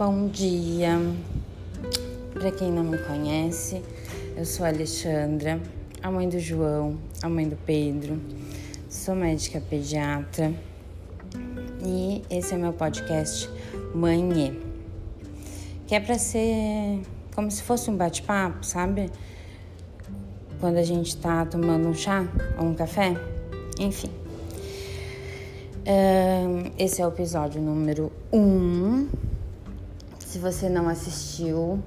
Bom dia. Para quem não me conhece, eu sou Alexandra, a mãe do João, a mãe do Pedro. Sou médica pediatra e esse é meu podcast Mãe. Que é para ser como se fosse um bate-papo, sabe? Quando a gente tá tomando um chá ou um café, enfim. Esse é o episódio número 1. Um. Se você não assistiu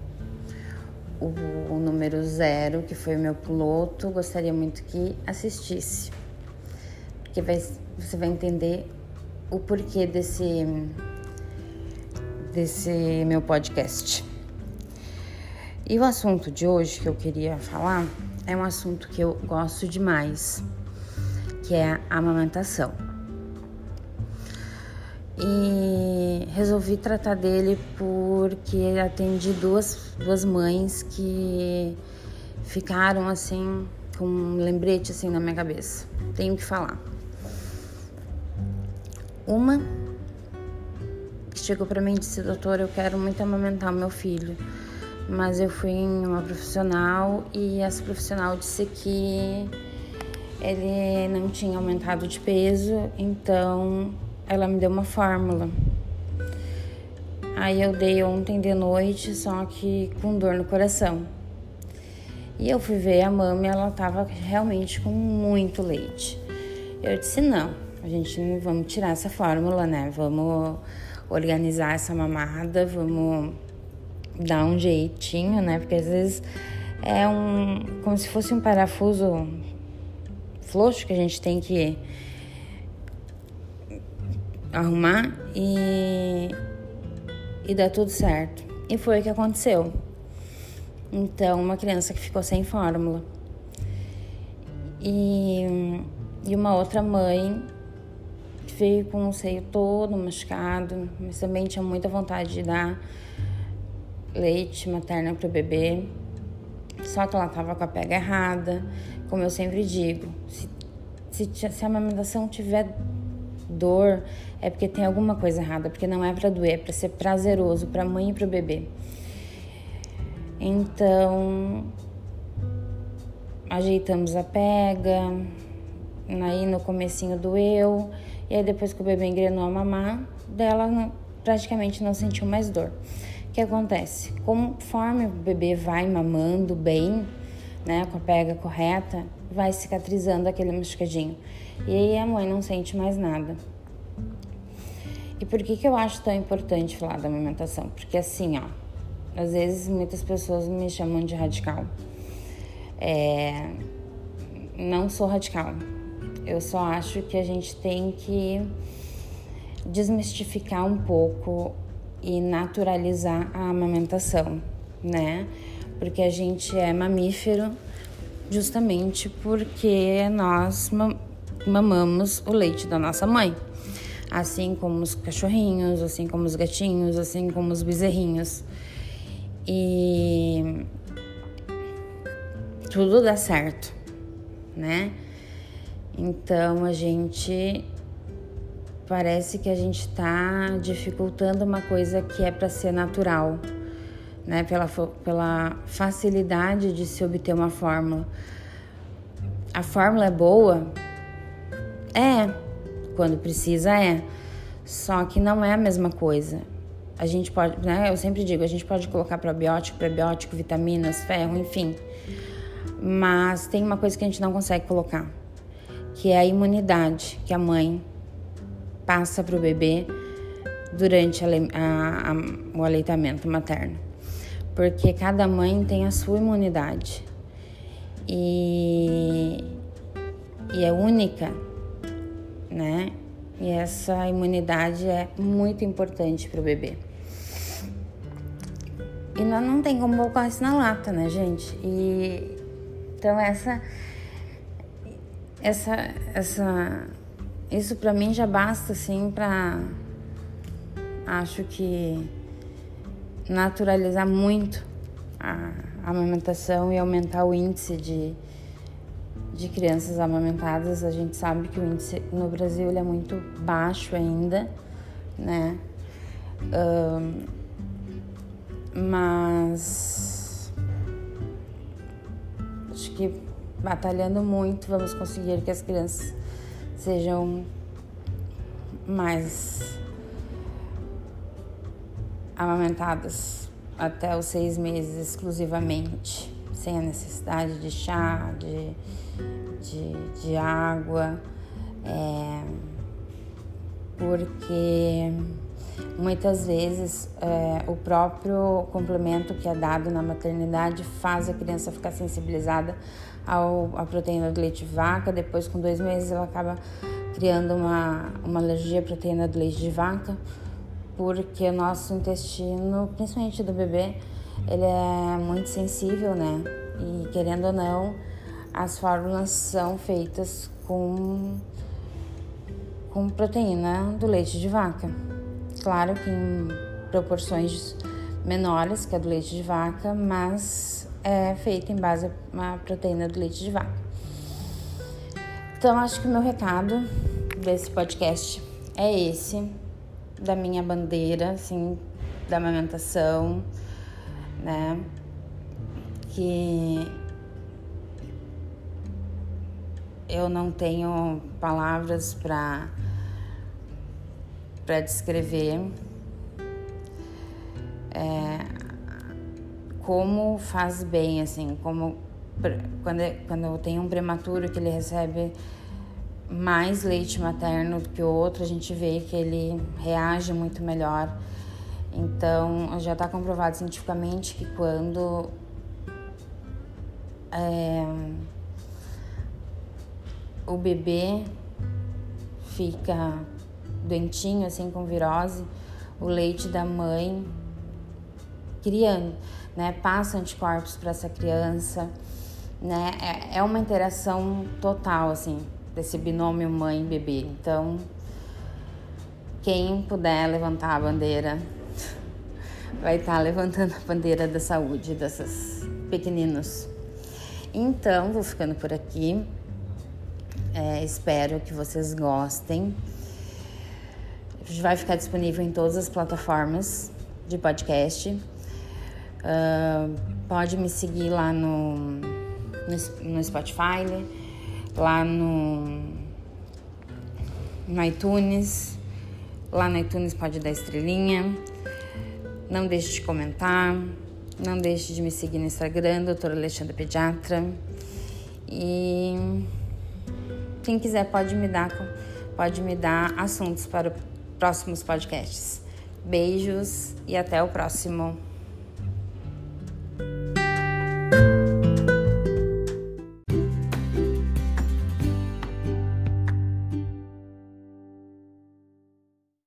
o, o número 0, que foi o meu piloto, gostaria muito que assistisse. Porque vai, você vai entender o porquê desse, desse meu podcast. E o assunto de hoje que eu queria falar é um assunto que eu gosto demais, que é a amamentação e resolvi tratar dele porque atendi duas, duas mães que ficaram assim com um lembrete assim na minha cabeça. Tenho que falar. Uma que chegou para mim e disse: "Doutor, eu quero muito amamentar o meu filho". Mas eu fui em uma profissional e essa profissional disse que ele não tinha aumentado de peso, então ela me deu uma fórmula. Aí eu dei ontem de noite, só que com dor no coração. E eu fui ver a mama e ela tava realmente com muito leite. Eu disse: não, a gente não vamos tirar essa fórmula, né? Vamos organizar essa mamada, vamos dar um jeitinho, né? Porque às vezes é um. como se fosse um parafuso frouxo que a gente tem que arrumar e, e dar tudo certo. E foi o que aconteceu. Então, uma criança que ficou sem fórmula. E, e uma outra mãe veio com o seio todo machucado, mas também tinha muita vontade de dar leite materno para o bebê. Só que ela estava com a pega errada. Como eu sempre digo, se, se, se a amamentação tiver dor, é porque tem alguma coisa errada, porque não é para doer, é para ser prazeroso para a mãe e para o bebê. Então, ajeitamos a pega, aí no comecinho doeu, e aí depois que o bebê engrenou a mamar, dela praticamente não sentiu mais dor. O que acontece? Conforme o bebê vai mamando bem, né, com a pega correta, vai cicatrizando aquele machucadinho. E aí a mãe não sente mais nada. E por que, que eu acho tão importante falar da amamentação? Porque assim, ó, às vezes muitas pessoas me chamam de radical. É, não sou radical. Eu só acho que a gente tem que desmistificar um pouco e naturalizar a amamentação, né? Porque a gente é mamífero justamente porque nós mamamos o leite da nossa mãe, assim como os cachorrinhos, assim como os gatinhos, assim como os bezerrinhos. E tudo dá certo, né? Então a gente parece que a gente está dificultando uma coisa que é para ser natural, né? Pela, pela facilidade de se obter uma fórmula. A fórmula é boa é, quando precisa é. Só que não é a mesma coisa. A gente pode, né? Eu sempre digo, a gente pode colocar probiótico, prebiótico, vitaminas, ferro, enfim. Mas tem uma coisa que a gente não consegue colocar, que é a imunidade que a mãe passa para o bebê durante a, a, a, o aleitamento materno. Porque cada mãe tem a sua imunidade. E, e é única né? E essa imunidade é muito importante para o bebê. E nós não tem como colocar isso na lata, né, gente? E então essa essa essa isso para mim já basta assim para acho que naturalizar muito a, amamentação e aumentar o índice de de crianças amamentadas, a gente sabe que o índice no Brasil é muito baixo ainda, né? Um, mas acho que batalhando muito vamos conseguir que as crianças sejam mais amamentadas até os seis meses exclusivamente, sem a necessidade de chá, de, de, de água, é, porque muitas vezes é, o próprio complemento que é dado na maternidade faz a criança ficar sensibilizada ao, à proteína do leite de vaca, depois com dois meses ela acaba criando uma, uma alergia à proteína do leite de vaca, porque o nosso intestino, principalmente do bebê, ele é muito sensível, né? E querendo ou não, as fórmulas são feitas com, com proteína do leite de vaca. Claro que em proporções menores que a do leite de vaca, mas é feita em base a proteína do leite de vaca. Então, acho que o meu recado desse podcast é esse da minha bandeira, assim, da amamentação, né? Que eu não tenho palavras para para descrever é, como faz bem, assim, como quando, quando eu tenho um prematuro que ele recebe mais leite materno do que o outro, a gente vê que ele reage muito melhor. Então, já está comprovado cientificamente que quando é, o bebê fica doentinho, assim, com virose, o leite da mãe criando, né, passa anticorpos para essa criança, né, é, é uma interação total, assim, desse binômio mãe-bebê. Então, quem puder levantar a bandeira vai estar tá levantando a bandeira da saúde desses pequeninos. Então, vou ficando por aqui. É, espero que vocês gostem. Vai ficar disponível em todas as plataformas de podcast. Uh, pode me seguir lá no, no, no Spotify, lá no, no iTunes. Lá no iTunes pode dar estrelinha. Não deixe de comentar. Não deixe de me seguir no Instagram, doutora Alexandra Pediatra. E quem quiser pode me dar, pode me dar assuntos para próximos podcasts. Beijos e até o próximo.